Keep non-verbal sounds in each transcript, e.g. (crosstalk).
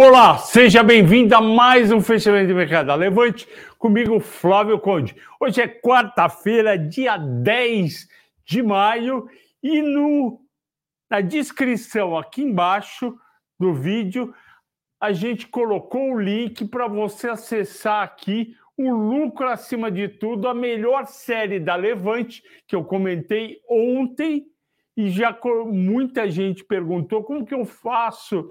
Olá, seja bem-vindo a mais um fechamento de mercado Levante comigo, Flávio Conde. Hoje é quarta-feira, dia 10 de maio, e no, na descrição aqui embaixo do vídeo a gente colocou o link para você acessar aqui o lucro acima de tudo, a melhor série da Levante que eu comentei ontem e já muita gente perguntou como que eu faço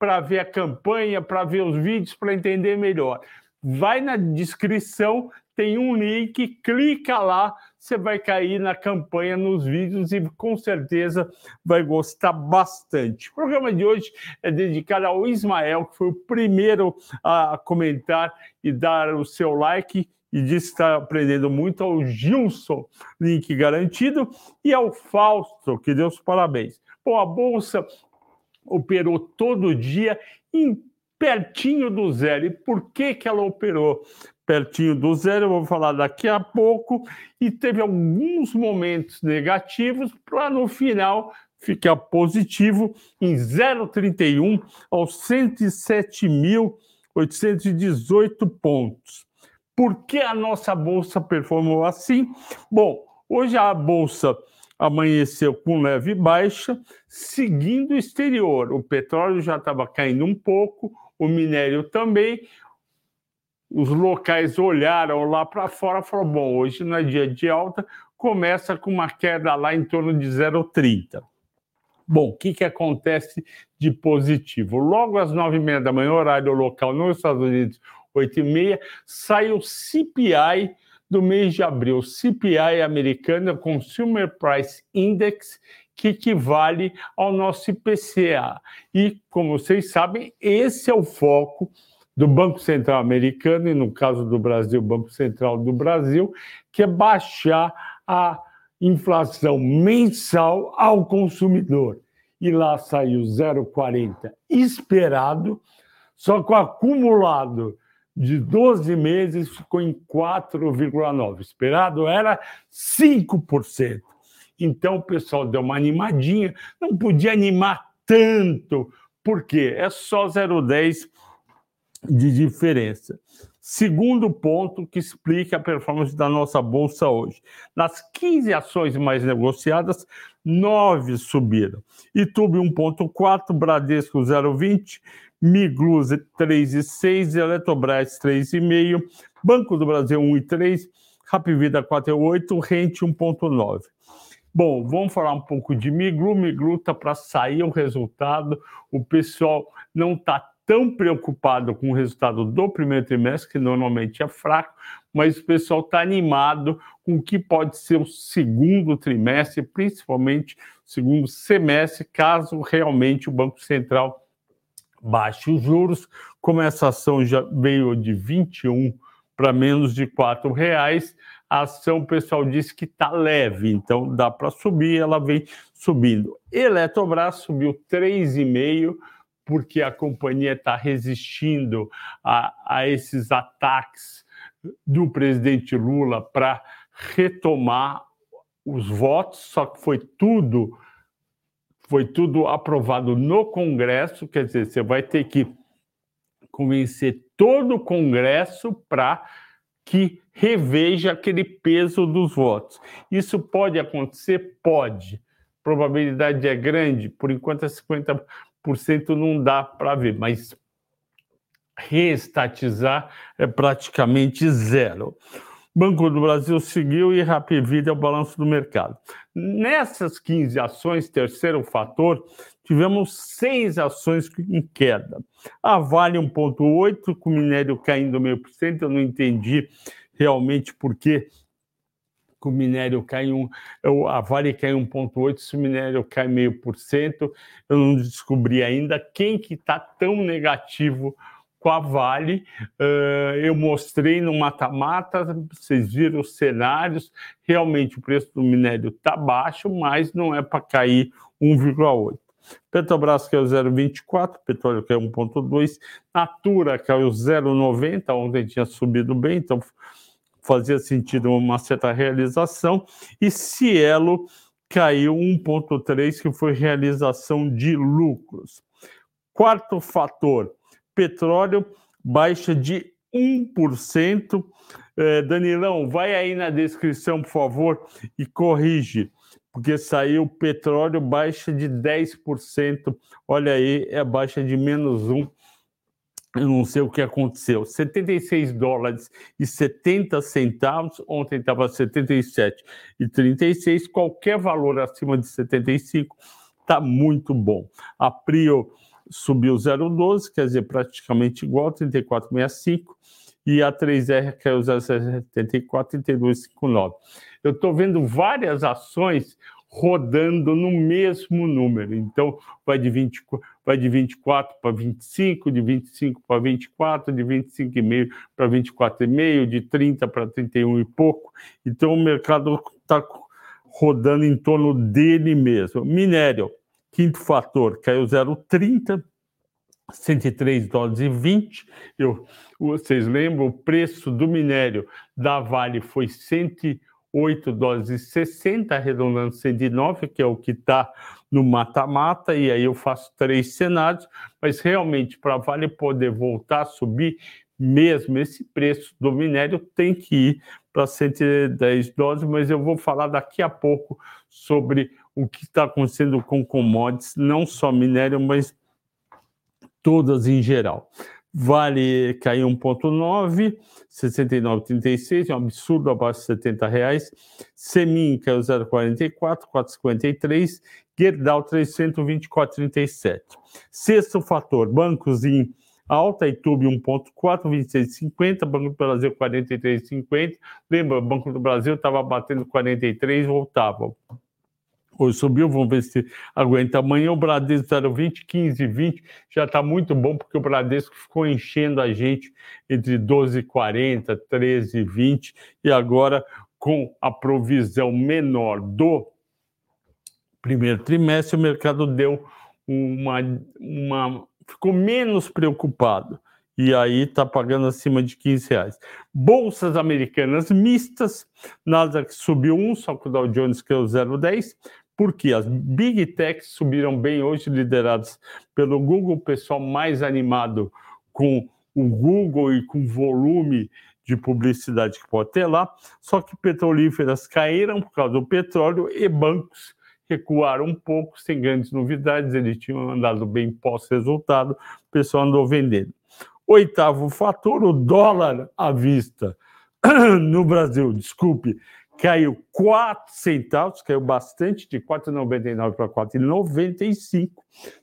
para ver a campanha, para ver os vídeos, para entender melhor. Vai na descrição, tem um link, clica lá, você vai cair na campanha, nos vídeos e com certeza vai gostar bastante. O programa de hoje é dedicado ao Ismael, que foi o primeiro a comentar e dar o seu like e disse que está aprendendo muito ao Gilson, link garantido, e ao Fausto, que deu os parabéns. Bom, a Bolsa operou todo dia em pertinho do zero. E por que, que ela operou pertinho do zero? Eu vou falar daqui a pouco. E teve alguns momentos negativos para no final ficar positivo em 0,31 aos 107.818 pontos. Por que a nossa bolsa performou assim? Bom, hoje a bolsa amanheceu com leve baixa, seguindo o exterior. O petróleo já estava caindo um pouco, o minério também. Os locais olharam lá para fora e falaram: bom, hoje não é dia de alta, começa com uma queda lá em torno de 0,30. Bom, o que, que acontece de positivo? Logo às nove e meia da manhã, horário local nos Estados Unidos, oito e meia, sai o CPI do mês de abril, CPI americana, Consumer Price Index, que equivale ao nosso IPCA. E, como vocês sabem, esse é o foco do Banco Central americano, e no caso do Brasil, Banco Central do Brasil, que é baixar a inflação mensal ao consumidor. E lá saiu 0,40 esperado, só que o acumulado de 12 meses ficou em 4,9%. Esperado era 5%. Então o pessoal deu uma animadinha, não podia animar tanto, porque é só 0,10 de diferença. Segundo ponto que explica a performance da nossa bolsa hoje. Nas 15 ações mais negociadas, 9 subiram. Itube 1,4, Bradesco 0,20, Migluz 3,6, Eletrobras 3,5, Banco do Brasil 1,3, Rapvida 4,8, Rente 1,9. Bom, vamos falar um pouco de Miglu. Miglu está para sair o resultado. O pessoal não está tão preocupado com o resultado do primeiro trimestre, que normalmente é fraco, mas o pessoal está animado com o que pode ser o segundo trimestre, principalmente o segundo semestre, caso realmente o Banco Central baixe os juros, como essa ação já veio de 21 para menos de R$ reais, a ação o pessoal disse que está leve, então dá para subir, ela vem subindo. Eletrobras subiu 3,5 porque a companhia está resistindo a, a esses ataques do presidente Lula para retomar os votos, só que foi tudo foi tudo aprovado no Congresso, quer dizer, você vai ter que convencer todo o Congresso para que reveja aquele peso dos votos. Isso pode acontecer? Pode. Probabilidade é grande, por enquanto é 50% não dá para ver, mas reestatizar é praticamente zero. Banco do Brasil seguiu e Rapvida é o balanço do mercado. Nessas 15 ações, terceiro fator, tivemos seis ações em queda. A Vale 1,8, com o minério caindo meio por cento, eu não entendi realmente por que o minério cai um, a Vale cai 1,8, se o minério cai meio por cento, eu não descobri ainda quem que está tão negativo com a Vale. Uh, eu mostrei no mata-mata, vocês viram os cenários. Realmente o preço do minério está baixo, mas não é para cair 1,8. Petrobras caiu 0,24, petróleo caiu 1,2, Natura caiu 0,90, ontem tinha subido bem, então fazia sentido uma certa realização, e Cielo caiu 1,3, que foi realização de lucros. Quarto fator, petróleo baixa de 1%. É, Danilão, vai aí na descrição, por favor, e corrige, porque saiu petróleo baixa de 10%. Olha aí, é baixa de menos 1%. Eu não sei o que aconteceu. 76 dólares e 70 centavos. Ontem estava 77 e 36. Qualquer valor acima de 75 está muito bom. A Prio subiu 0,12, quer dizer, praticamente igual, 34,65 e a 3R caiu 0,74, 32,59. Eu estou vendo várias ações rodando no mesmo número. Então, vai de, 20, vai de 24 para 25, de 25 para 24, de 25,5 para 24,5, de 30 para 31 e pouco. Então, o mercado está rodando em torno dele mesmo. Minério, quinto fator, caiu 0,30, 103 dólares e 20. Eu, vocês lembram, o preço do minério da Vale foi 108 dólares e 60, arredondando 109, que é o que está no mata-mata, e aí eu faço três cenários, mas realmente para a Vale poder voltar a subir, mesmo esse preço do minério tem que ir para 110 dólares, mas eu vou falar daqui a pouco sobre o que está acontecendo com commodities, não só minério, mas todas em geral. Vale caiu 1,9, 69,36, é um absurdo abaixo de 70 reais. Semin caiu 0,44, 4,53. Gerdau 324,37. Sexto fator, bancos em alta, Itube 1,4, 26,50, Banco do Brasil 43,50. Lembra, Banco do Brasil estava batendo 43, voltava. Hoje subiu, vamos ver se aguenta amanhã. O Bradesco 0,20, 15, 20, já está muito bom, porque o Bradesco ficou enchendo a gente entre 12,40, 13,20, e agora com a provisão menor do primeiro trimestre, o mercado deu uma. uma ficou menos preocupado e aí está pagando acima de 15 reais. Bolsas americanas mistas, Nasdaq subiu um, só que o Dow Jones caiu 0,10, porque as big techs subiram bem hoje, lideradas pelo Google, o pessoal mais animado com o Google e com volume de publicidade que pode ter lá, só que petrolíferas caíram por causa do petróleo e bancos recuaram um pouco, sem grandes novidades, eles tinham andado bem pós-resultado, o pessoal andou vendendo. Oitavo fator, o dólar à vista. (clears throat) No Brasil, desculpe, caiu 4 centavos, caiu bastante, de 4,99 para 4,95,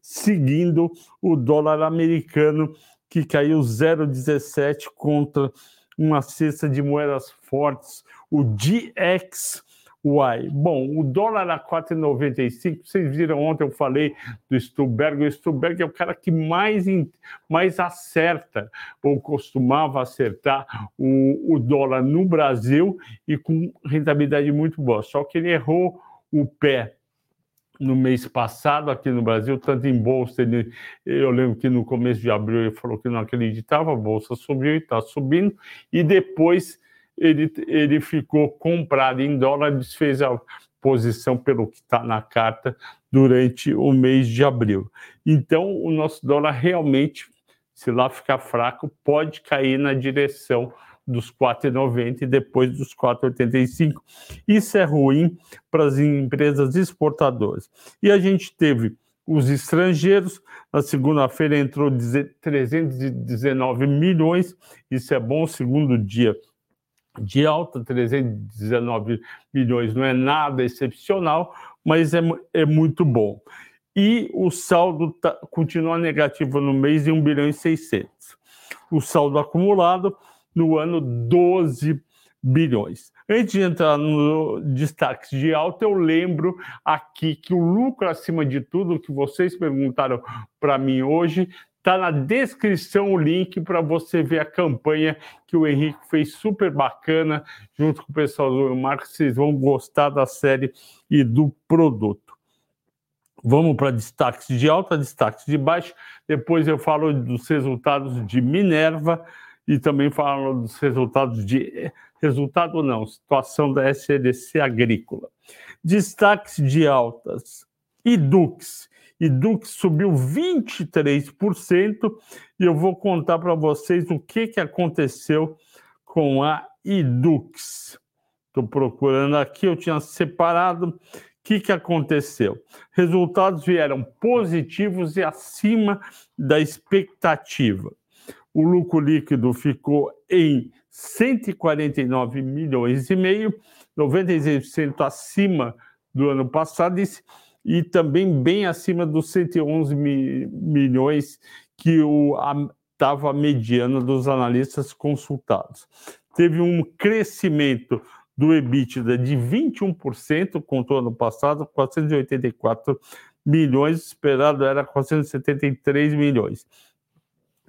seguindo o dólar americano, que caiu 0,17 contra uma cesta de moedas fortes, o DX Uai. Bom, o dólar a 4,95, vocês viram ontem eu falei do Stuberg, o Stuberg é o cara que mais, mais acerta, ou costumava acertar o, o dólar no Brasil e com rentabilidade muito boa. Só que ele errou o pé no mês passado aqui no Brasil, tanto em bolsa, ele, eu lembro que no começo de abril ele falou que não acreditava, a bolsa subiu e está subindo, e depois ele, ele ficou comprado em dólar, desfez a posição pelo que está na carta durante o mês de abril. Então, o nosso dólar realmente, se lá ficar fraco, pode cair na direção dos 4,90 e depois dos 4,85. Isso é ruim para as empresas exportadoras. E a gente teve os estrangeiros, na segunda-feira entrou 319 milhões, isso é bom, segundo dia de alta, 319 milhões não é nada excepcional, mas é, é muito bom. E o saldo tá, continua negativo no mês em 1 bilhão e 600. O saldo acumulado no ano, 12 bilhões. Antes de entrar no destaques de alta, eu lembro aqui que o lucro acima de tudo, que vocês perguntaram para mim hoje, Está na descrição o link para você ver a campanha que o Henrique fez super bacana, junto com o pessoal do Marcos. Vocês vão gostar da série e do produto. Vamos para destaques de alta, destaques de baixo. Depois eu falo dos resultados de Minerva e também falo dos resultados de. Resultado não, situação da SEDC agrícola. Destaques de altas. Edux e subiu 23%, e eu vou contar para vocês o que, que aconteceu com a Idux. Estou procurando aqui, eu tinha separado. O que, que aconteceu? Resultados vieram positivos e acima da expectativa. O lucro líquido ficou em 149 milhões e meio, 96% acima do ano passado e, também bem acima dos 111 mi, milhões que estava mediana dos analistas consultados. Teve um crescimento do EBITDA de 21% contra o ano passado, 484 milhões, esperado era 473 milhões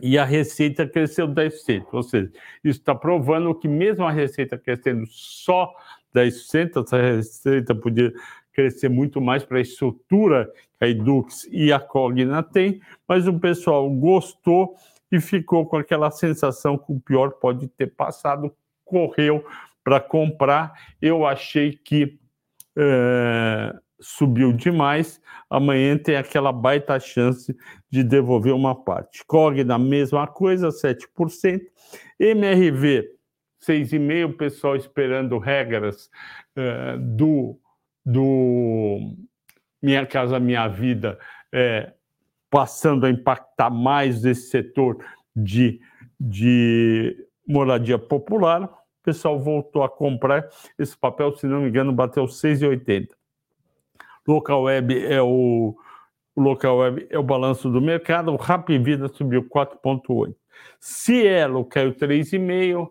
e a receita cresceu 10%. Ou seja, isso está provando que mesmo a receita crescendo só 10%, essa receita podia crescer muito mais para a estrutura que a Edux e a Cogna tem, mas o pessoal gostou e ficou com aquela sensação que o pior pode ter passado, correu para comprar. Eu achei que é, subiu demais, amanhã tem aquela baita chance de devolver uma parte. COG na mesma coisa, 7%. MRV, 6,5%, o pessoal esperando regras uh, do, do Minha Casa Minha Vida é, passando a impactar mais esse setor de, de moradia popular. O pessoal voltou a comprar esse papel, se não me engano, bateu 6,80. Local Web é o, o Local Web é o balanço do mercado, o Rap Vida subiu 4,8. Cielo caiu 3,5.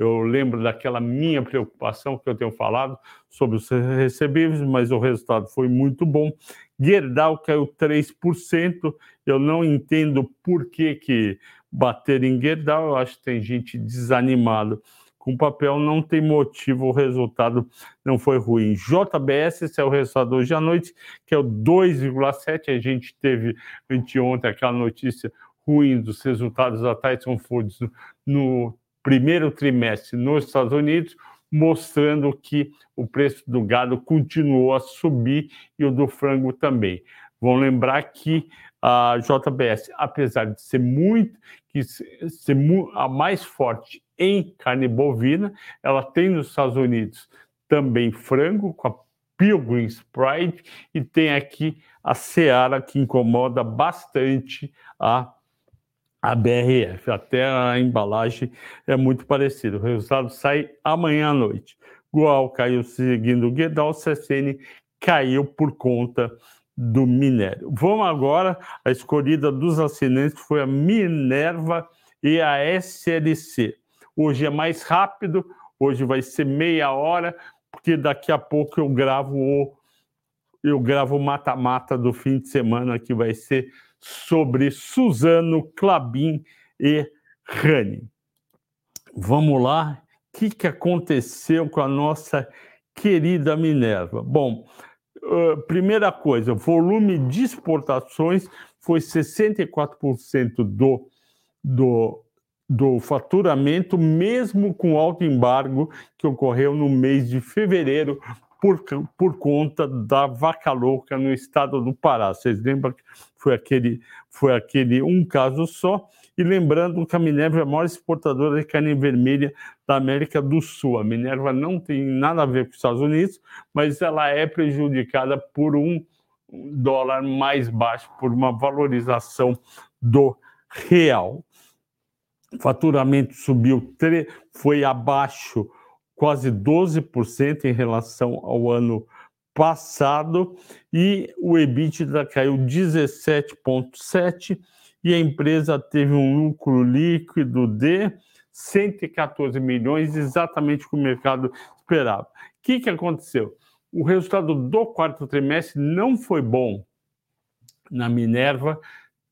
Eu lembro daquela minha preocupação que eu tenho falado sobre os recebíveis, mas o resultado foi muito bom. Gerdau caiu 3%. Eu não entendo por que, que bater em Gerdau. Eu acho que tem gente desanimada com papel não tem motivo, o resultado não foi ruim. JBS, esse é o resultado hoje à noite, que é o 2,7. A gente teve anteontem aquela notícia ruim dos resultados da Tyson Foods no primeiro trimestre nos Estados Unidos, mostrando que o preço do gado continuou a subir e o do frango também. Vão lembrar que a JBS, apesar de ser muito, que ser a mais forte em carne bovina, ela tem nos Estados Unidos também frango com a Pilgrim's Pride e tem aqui a Seara que incomoda bastante a a BRF. Até a embalagem é muito parecida. O resultado sai amanhã à noite. Goal caiu seguindo o Guedal, CSN caiu por conta do minério. Vamos agora, a escolhida dos assinantes foi a Minerva e a SLC. Hoje é mais rápido, hoje vai ser meia hora, porque daqui a pouco eu gravo o eu gravo o mata-mata do fim de semana que vai ser sobre Suzano, Clabin e Rani. Vamos lá, o que, que aconteceu com a nossa querida Minerva? Bom, primeira coisa, volume de exportações foi 64% do, do, do faturamento, mesmo com alto embargo que ocorreu no mês de fevereiro por, por conta da vaca louca no estado do Pará. Vocês lembram que foi aquele, foi aquele um caso só? E lembrando que a Minerva é a maior exportadora de carne vermelha da América do Sul. A Minerva não tem nada a ver com os Estados Unidos, mas ela é prejudicada por um dólar mais baixo, por uma valorização do real. O faturamento subiu, foi abaixo quase 12% em relação ao ano passado e o EBITDA caiu 17,7% e a empresa teve um lucro líquido de 114 milhões, exatamente o que o mercado esperava. O que, que aconteceu? O resultado do quarto trimestre não foi bom na Minerva,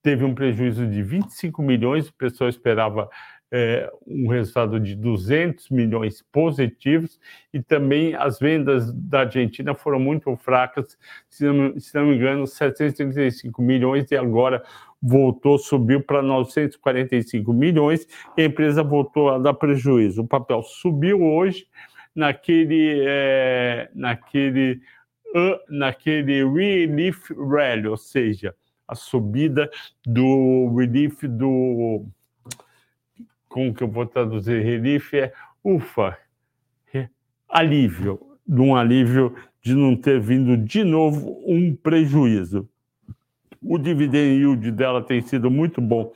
teve um prejuízo de 25 milhões, o pessoal esperava é, um resultado de 200 milhões positivos e também as vendas da Argentina foram muito fracas, se não, se não me engano, 735 milhões e agora voltou, subiu para 945 milhões e a empresa voltou a dar prejuízo. O papel subiu hoje naquele, é, naquele naquele relief rally, ou seja, a subida do relief do. Como que eu vou traduzir? Relief é ufa, alívio, de um alívio de não ter vindo de novo um prejuízo. O dividend yield dela tem sido muito bom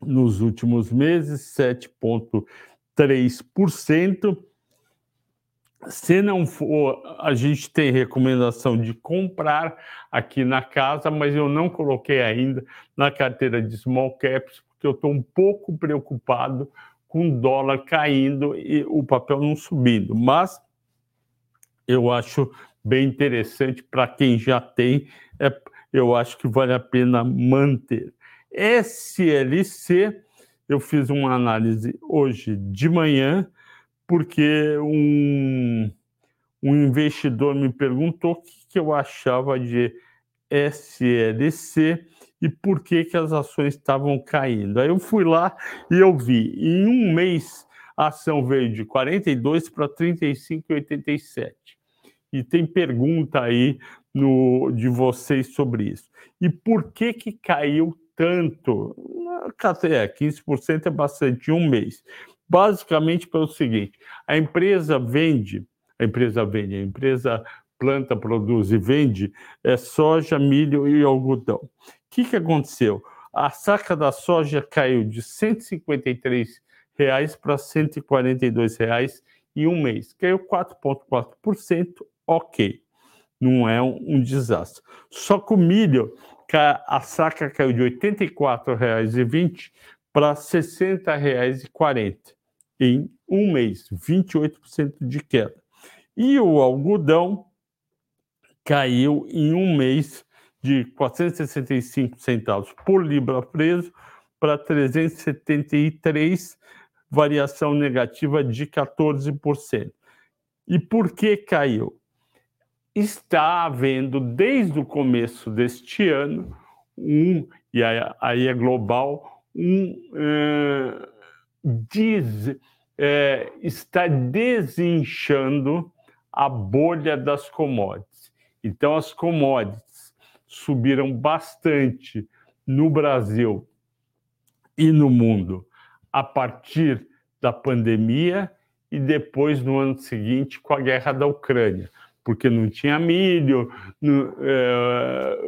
nos últimos meses, 7,3%. Se não for, a gente tem recomendação de comprar aqui na casa, mas eu não coloquei ainda na carteira de small caps, porque eu estou um pouco preocupado com o dólar caindo e o papel não subindo. Mas eu acho bem interessante para quem já tem, é, eu acho que vale a pena manter. SLC, eu fiz uma análise hoje de manhã, porque um, um investidor me perguntou o que, que eu achava de SLC e por que, que as ações estavam caindo. Aí eu fui lá e eu vi, em um mês a ação veio de 42 para 35,87. E tem pergunta aí no, de vocês sobre isso. E por que que caiu tanto? É, 15% é bastante, um mês. Basicamente pelo seguinte, a empresa vende, a empresa vende, a empresa planta, produz e vende é soja, milho e algodão. Que, que aconteceu? A saca da soja caiu de 153 reais para 142 reais em um mês. Caiu 4,4%, ok. Não é um, um, desastre. Só o milho, a saca caiu de R$ 84,20 para R$ 60,40 em um mês, 28% de queda. E o algodão caiu em um mês de 465 centavos por libra preso para 373, variação negativa de 14%. E por que caiu? Está havendo, desde o começo deste ano, um, e aí é global, um uh, diz, é, está desinchando a bolha das commodities. Então, as commodities subiram bastante no Brasil e no mundo a partir da pandemia e depois, no ano seguinte, com a guerra da Ucrânia, porque não tinha milho, é,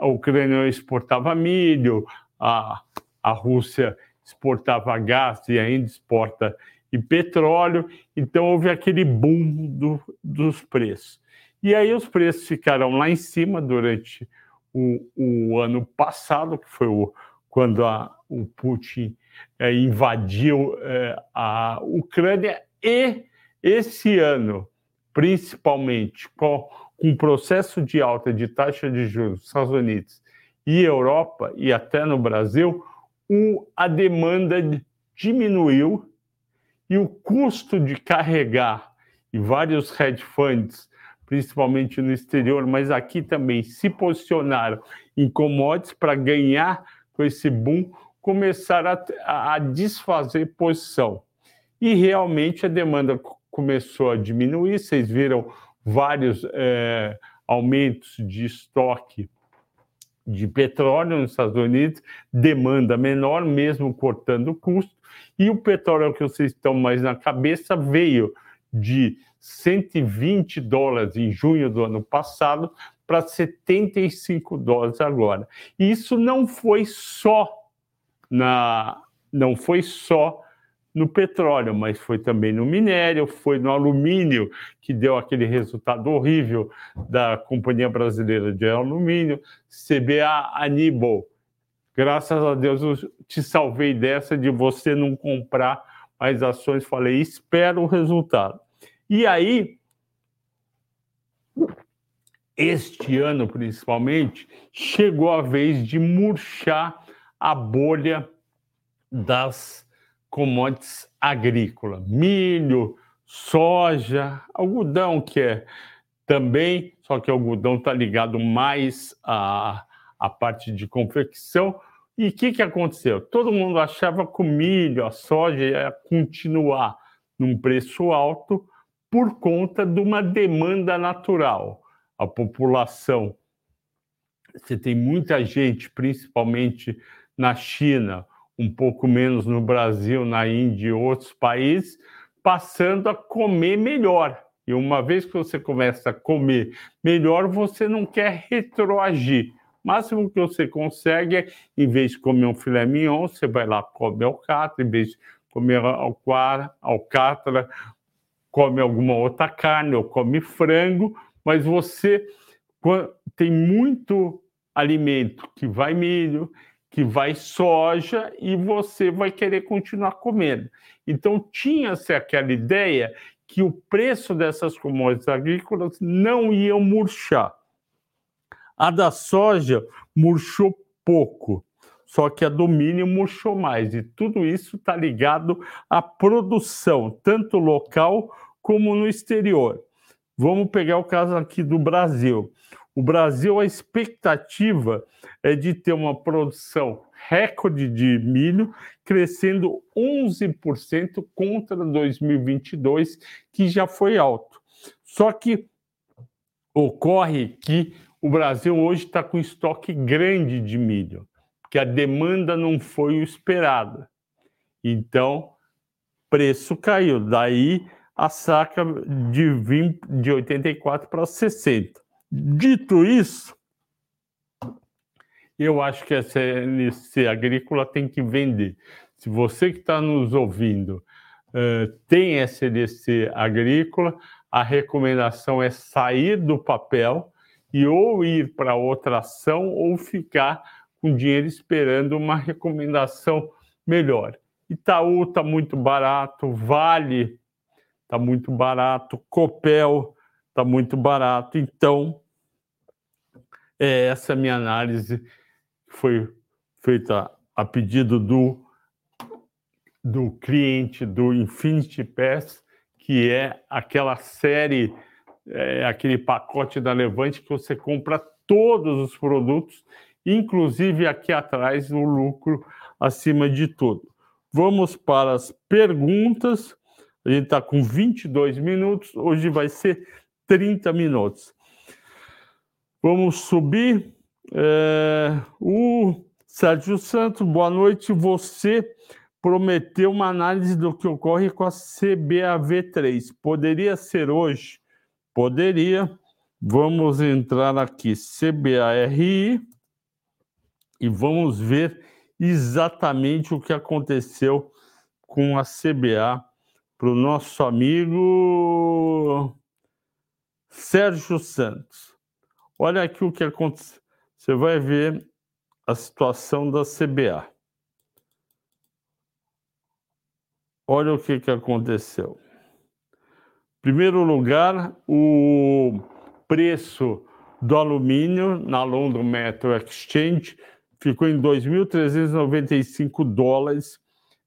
a Ucrânia exportava milho, a, a Rússia exportava gás e ainda exporta e petróleo, então houve aquele boom do, dos preços. E aí os preços ficaram lá em cima durante o, o ano passado, que foi o, quando a, o Putin é, invadiu é, a Ucrânia, e esse ano, principalmente com, com o processo de alta de taxa de juros nos Estados Unidos e Europa, e até no Brasil, o, a demanda diminuiu e o custo de carregar, e vários hedge funds, principalmente no exterior, mas aqui também se posicionaram em commodities para ganhar com esse boom, começaram a, a desfazer posição. E realmente a demanda começou a diminuir, vocês viram vários é, aumentos de estoque de petróleo nos Estados Unidos, demanda menor, mesmo cortando o custo, e o petróleo que vocês estão mais na cabeça veio de 120 dólares em junho do ano passado para 75 dólares agora. E isso não foi só na não foi só no petróleo, mas foi também no minério, foi no alumínio, que deu aquele resultado horrível da Companhia Brasileira de Alumínio, CBA Aníbal. Graças a Deus eu te salvei dessa de você não comprar mais ações. Falei, espero o resultado. E aí, este ano principalmente, chegou a vez de murchar a bolha das commodities agrícolas, milho, soja, algodão, que é também, só que o algodão está ligado mais à, à parte de confecção. E o que, que aconteceu? Todo mundo achava que o milho, a soja ia continuar num preço alto por conta de uma demanda natural. A população, você tem muita gente, principalmente na China, um pouco menos no Brasil, na Índia e outros países, passando a comer melhor. E uma vez que você começa a comer melhor, você não quer retroagir. Máximo que você consegue é, em vez de comer um filé mignon, você vai lá come alcatra, em vez de comer alcatra, come alguma outra carne ou come frango, mas você tem muito alimento que vai milho, que vai soja e você vai querer continuar comendo. Então tinha-se aquela ideia que o preço dessas commodities agrícolas não iam murchar. A da soja murchou pouco, só que a do milho murchou mais. E tudo isso está ligado à produção, tanto local como no exterior. Vamos pegar o caso aqui do Brasil. O Brasil, a expectativa é de ter uma produção recorde de milho, crescendo 11% contra 2022, que já foi alto. Só que ocorre que o Brasil hoje está com estoque grande de milho, porque a demanda não foi o esperada. Então, preço caiu. Daí a saca de, 20, de 84 para 60. Dito isso, eu acho que a CNC agrícola tem que vender. Se você que está nos ouvindo uh, tem SLC agrícola, a recomendação é sair do papel e ou ir para outra ação ou ficar com dinheiro esperando uma recomendação melhor. Itaú está muito barato, Vale está muito barato, Copel está muito barato. Então, é essa minha análise que foi feita a pedido do, do cliente do Infinity Pass, que é aquela série, é, aquele pacote da Levante que você compra todos os produtos, inclusive aqui atrás o lucro acima de tudo. Vamos para as perguntas. A gente está com 22 minutos, hoje vai ser 30 minutos. Vamos subir. É, o Sérgio Santos, boa noite. Você prometeu uma análise do que ocorre com a CBAV3. Poderia ser hoje? Poderia. Vamos entrar aqui, CBARI, e vamos ver exatamente o que aconteceu com a CBA para o nosso amigo Sérgio Santos. Olha aqui o que aconteceu. Você vai ver a situação da CBA. Olha o que, que aconteceu. Primeiro lugar, o preço do alumínio na London Metal Exchange ficou em 2.395 dólares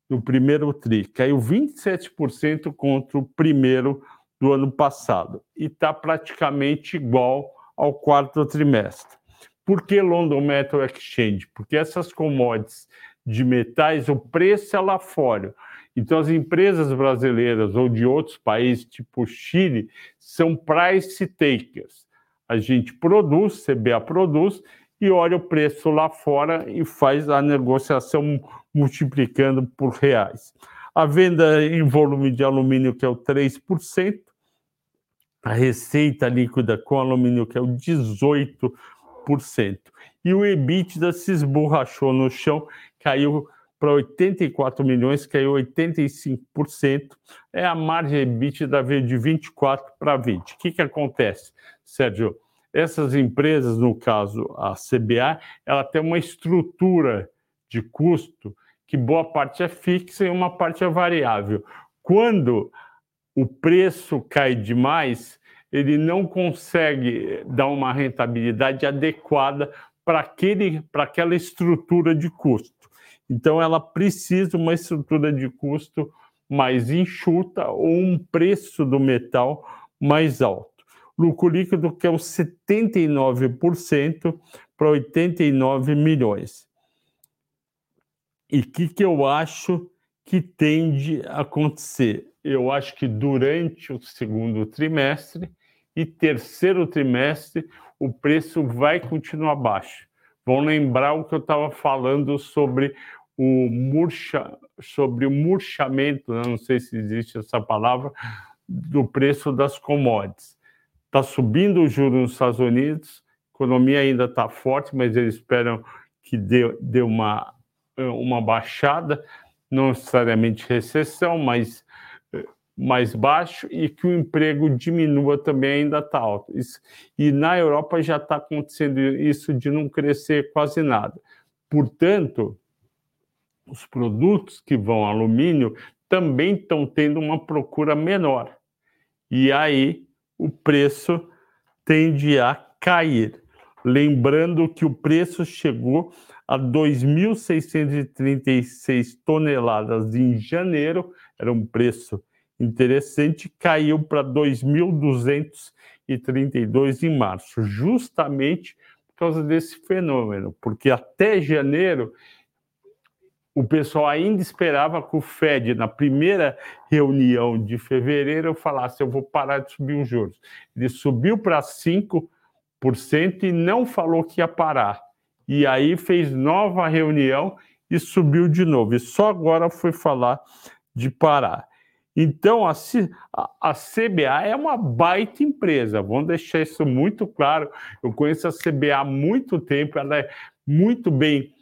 no primeiro TRI, caiu 27% contra o primeiro do ano passado e está praticamente igual ao quarto trimestre. Por que London Metal Exchange? Porque essas commodities de metais, o preço é lá fora. Então, as empresas brasileiras ou de outros países, tipo Chile, são price takers. A gente produz, CBA produz, e olha o preço lá fora e faz a negociação multiplicando por reais. A venda em volume de alumínio, que é o 3%, a receita líquida com alumínio, que é o 18%, e o EBITDA se esborrachou no chão, caiu para 84 milhões, caiu 85%. É a margem EBITDA veio de 24 para 20. O que, que acontece, Sérgio? Essas empresas, no caso a CBA, ela tem uma estrutura de custo que boa parte é fixa e uma parte é variável. Quando o preço cai demais, ele não consegue dar uma rentabilidade adequada para aquela estrutura de custo. Então, ela precisa uma estrutura de custo mais enxuta ou um preço do metal mais alto. Lucro líquido que é o 79% para 89 milhões. E o que, que eu acho que tende a acontecer? eu acho que durante o segundo trimestre e terceiro trimestre o preço vai continuar baixo. Vão lembrar o que eu estava falando sobre o murcha, sobre o murchamento, né? não sei se existe essa palavra, do preço das commodities. Está subindo o juro nos Estados Unidos, a economia ainda está forte, mas eles esperam que dê, dê uma, uma baixada, não necessariamente recessão, mas mais baixo e que o emprego diminua também ainda está alto. Isso, e na Europa já está acontecendo isso de não crescer quase nada. Portanto, os produtos que vão alumínio também estão tendo uma procura menor. E aí o preço tende a cair. Lembrando que o preço chegou a 2.636 toneladas em janeiro, era um preço interessante, caiu para 2.232 em março, justamente por causa desse fenômeno, porque até janeiro o pessoal ainda esperava que o Fed, na primeira reunião de fevereiro, falasse: eu vou parar de subir os juros. Ele subiu para 5% e não falou que ia parar. E aí fez nova reunião e subiu de novo. E só agora foi falar de parar. Então, a, a, CBA é uma baita empresa, vamos deixar isso muito claro. Eu conheço a CBA há muito tempo, ela é muito bem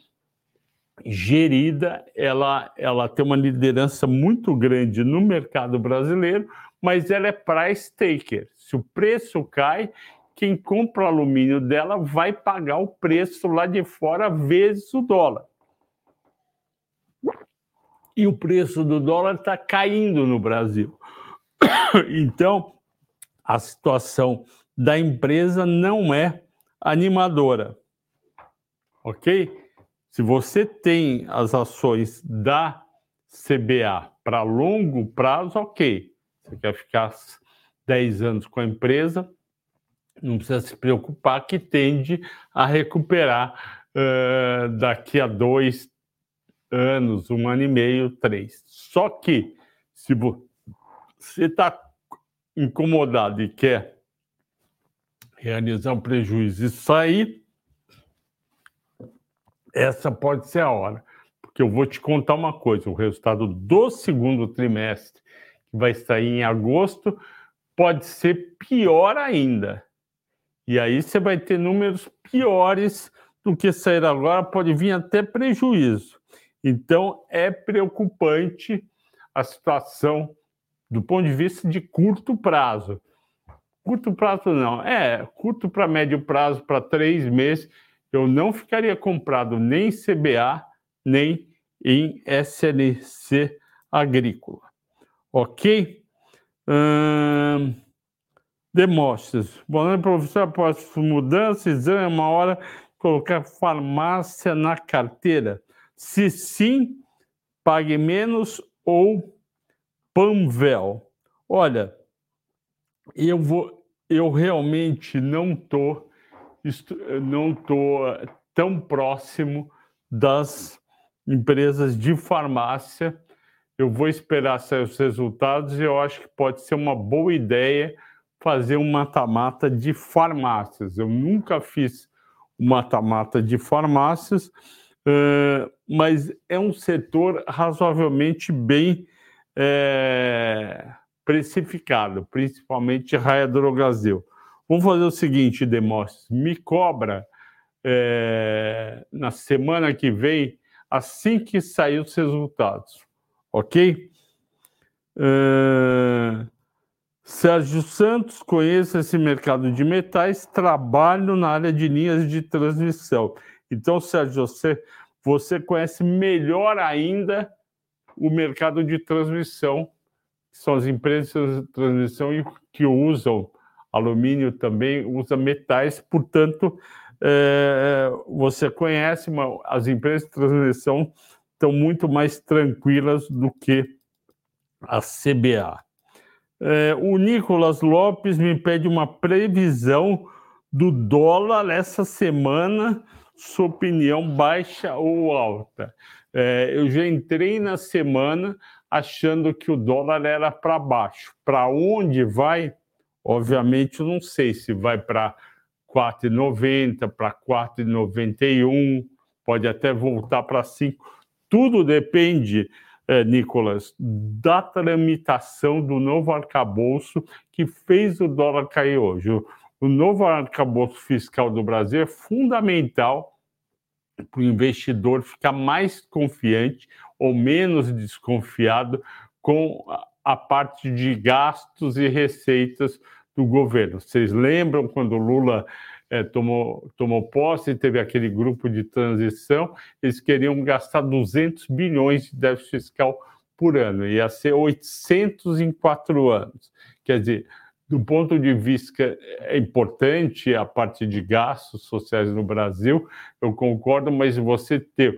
gerida, ela, ela tem uma liderança muito grande no mercado brasileiro, mas ela é price taker. Se o preço cai, quem compra alumínio dela vai pagar o preço lá de fora vezes o dólar e o preço do dólar está caindo no Brasil. (coughs) Então, a situação da empresa não é animadora. Ok? Se você tem as ações da CBA para longo prazo, ok. Você quer ficar 10 anos com a empresa, não precisa se preocupar que tende a recuperar uh, daqui a dois, anos, um ano e meio, três. Só que, se você está incomodado e quer realizar um prejuízo e sair, essa pode ser a hora. Porque eu vou te contar uma coisa: o resultado do segundo trimestre, que vai sair em agosto, pode ser pior ainda. E aí você vai ter números piores do que sair agora, pode vir até prejuízo. Então, é preocupante a situação do ponto de vista de curto prazo. Curto prazo não, é curto para médio prazo, para três meses, eu não ficaria comprado nem CBA, nem em SLC agrícola. Ok? Hum, Demóstenes. Boa professor. Após mudança, exame, é uma hora colocar farmácia na carteira. Se sim, pague menos ou Panvel. Olha, eu vou, eu realmente não tô, não tô tão próximo das empresas de farmácia. Eu vou esperar sair os resultados e eu acho que pode ser uma boa ideia fazer um mata-mata de farmácias. Eu nunca fiz um mata-mata de farmácias Mas é um setor razoavelmente bem é, precificado, principalmente Raia Drogazil. Vamos fazer o seguinte, Demóstenes, me cobra é, na semana que vem, assim que sair os resultados, ok? Sérgio Santos, conheço esse mercado de metais, trabalho na área de linhas de transmissão. Então, Sérgio, você, você conhece melhor ainda o mercado de transmissão, que são as empresas de transmissão que usam alumínio também, usa metais, portanto, é, você conhece, as empresas de transmissão estão muito mais tranquilas do que a CBA. É, o Nicolas Lopes me pede uma previsão do dólar essa semana sua opinião baixa ou alta. É, eu já entrei na semana achando que o dólar era para baixo. Para onde vai? Obviamente, eu não sei se vai para 4,90, para 4,91, pode até voltar para 5. Tudo depende, eh, Nicolas, da tramitação do novo arcabouço que fez o dólar cair hoje. O novo arcabouço fiscal do Brasil é fundamental para o investidor ficar mais confiante ou menos desconfiado com a parte de gastos e receitas do governo. Vocês lembram quando Lula é, tomou, tomou posse teve aquele grupo de transição? Eles queriam gastar 200 bilhões de déficit fiscal por ano, ia ser 800 em quatro anos. Quer dizer, do ponto de vista é importante a parte de gastos sociais no Brasil, eu concordo, mas você ter,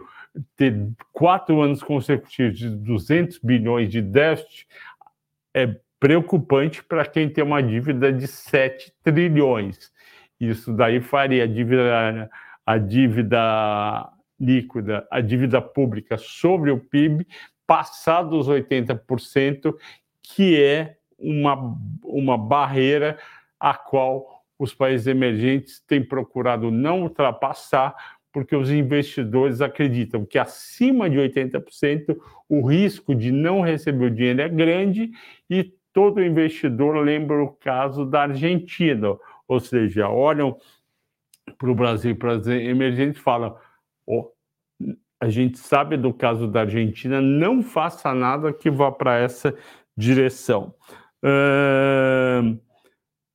ter quatro anos consecutivos de 200 bilhões de déficit é preocupante para quem tem uma dívida de 7 trilhões. Isso daí faria a dívida, a dívida líquida, a dívida pública sobre o PIB passar dos 80%, que é uma, uma barreira a qual os países emergentes têm procurado não ultrapassar, porque os investidores acreditam que acima de 80% o risco de não receber o dinheiro é grande e todo investidor lembra o caso da Argentina, ou seja, olham para o Brasil, para as emergentes falam: oh, a gente sabe do caso da Argentina, não faça nada que vá para essa direção. Uh,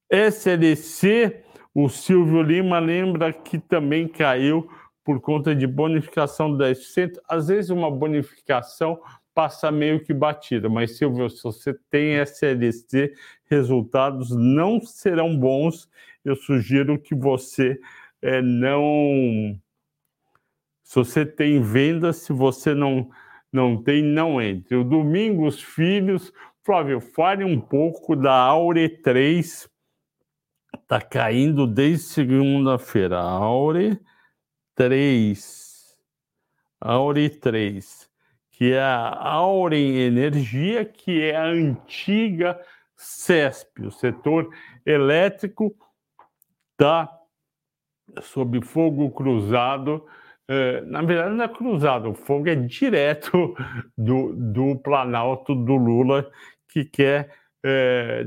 SLC, o Silvio Lima lembra que também caiu por conta de bonificação 10%. Às vezes uma bonificação passa meio que batida, mas Silvio, se você tem SLC, resultados não serão bons. Eu sugiro que você é, não. Se você tem venda, se você não, não tem, não entre. O domingo, os filhos, Flávio, fale um pouco da Aure 3. Está caindo desde segunda-feira. Aure 3. Aure 3. Que é a Aure Energia, que é a antiga CESP. O setor elétrico está sob fogo cruzado. É, na verdade, não é cruzado, o fogo é direto (laughs) do, do Planalto do Lula, que quer é,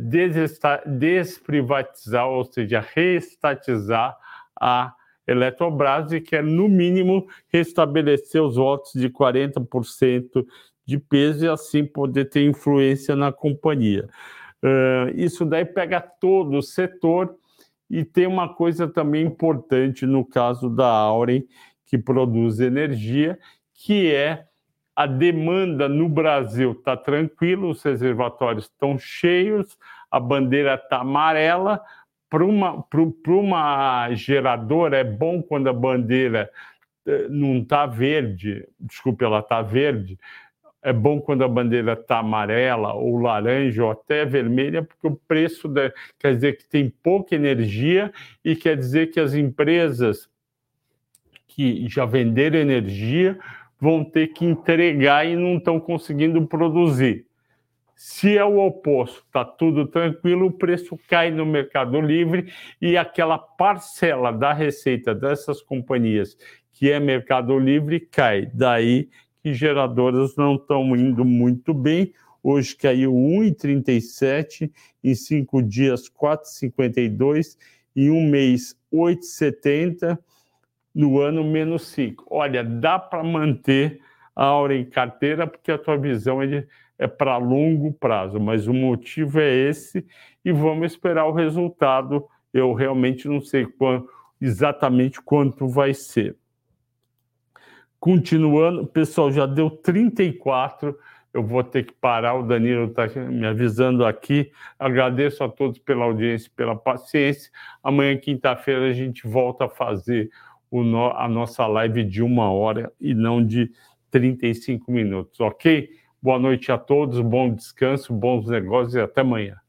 desprivatizar, ou seja, reestatizar a Eletrobras e quer, no mínimo, restabelecer os votos de 40% de peso e assim poder ter influência na companhia. Uh, isso daí pega todo o setor e tem uma coisa também importante no caso da Auren, que produz energia, que é a demanda no Brasil está tranquila, os reservatórios estão cheios, a bandeira está amarela. Para uma, uma geradora, é bom quando a bandeira eh, não está verde, desculpe, ela está verde. É bom quando a bandeira está amarela ou laranja ou até vermelha, porque o preço da, quer dizer que tem pouca energia e quer dizer que as empresas que já venderam energia vão ter que entregar e não estão conseguindo produzir. Se é o oposto, está tudo tranquilo, o preço cai no Mercado Livre e aquela parcela da receita dessas companhias que é Mercado Livre cai. Daí que geradoras não estão indo muito bem. Hoje caiu 1,37, em cinco dias 4,52, em um mês 8,70 no ano menos 5. Olha, dá para manter a aura em carteira porque a tua visão é, é para longo prazo, mas o motivo é esse e vamos esperar o resultado. Eu realmente não sei quando, exatamente quanto vai ser. Continuando, pessoal, já deu 34. Eu vou ter que parar. O Danilo está me avisando aqui. Agradeço a todos pela audiência, pela paciência. Amanhã, quinta-feira, a gente volta a fazer no, a nossa live de uma hora e não de 35 minutos, ok? Boa noite a todos, bom descanso, bons negócios e até amanhã.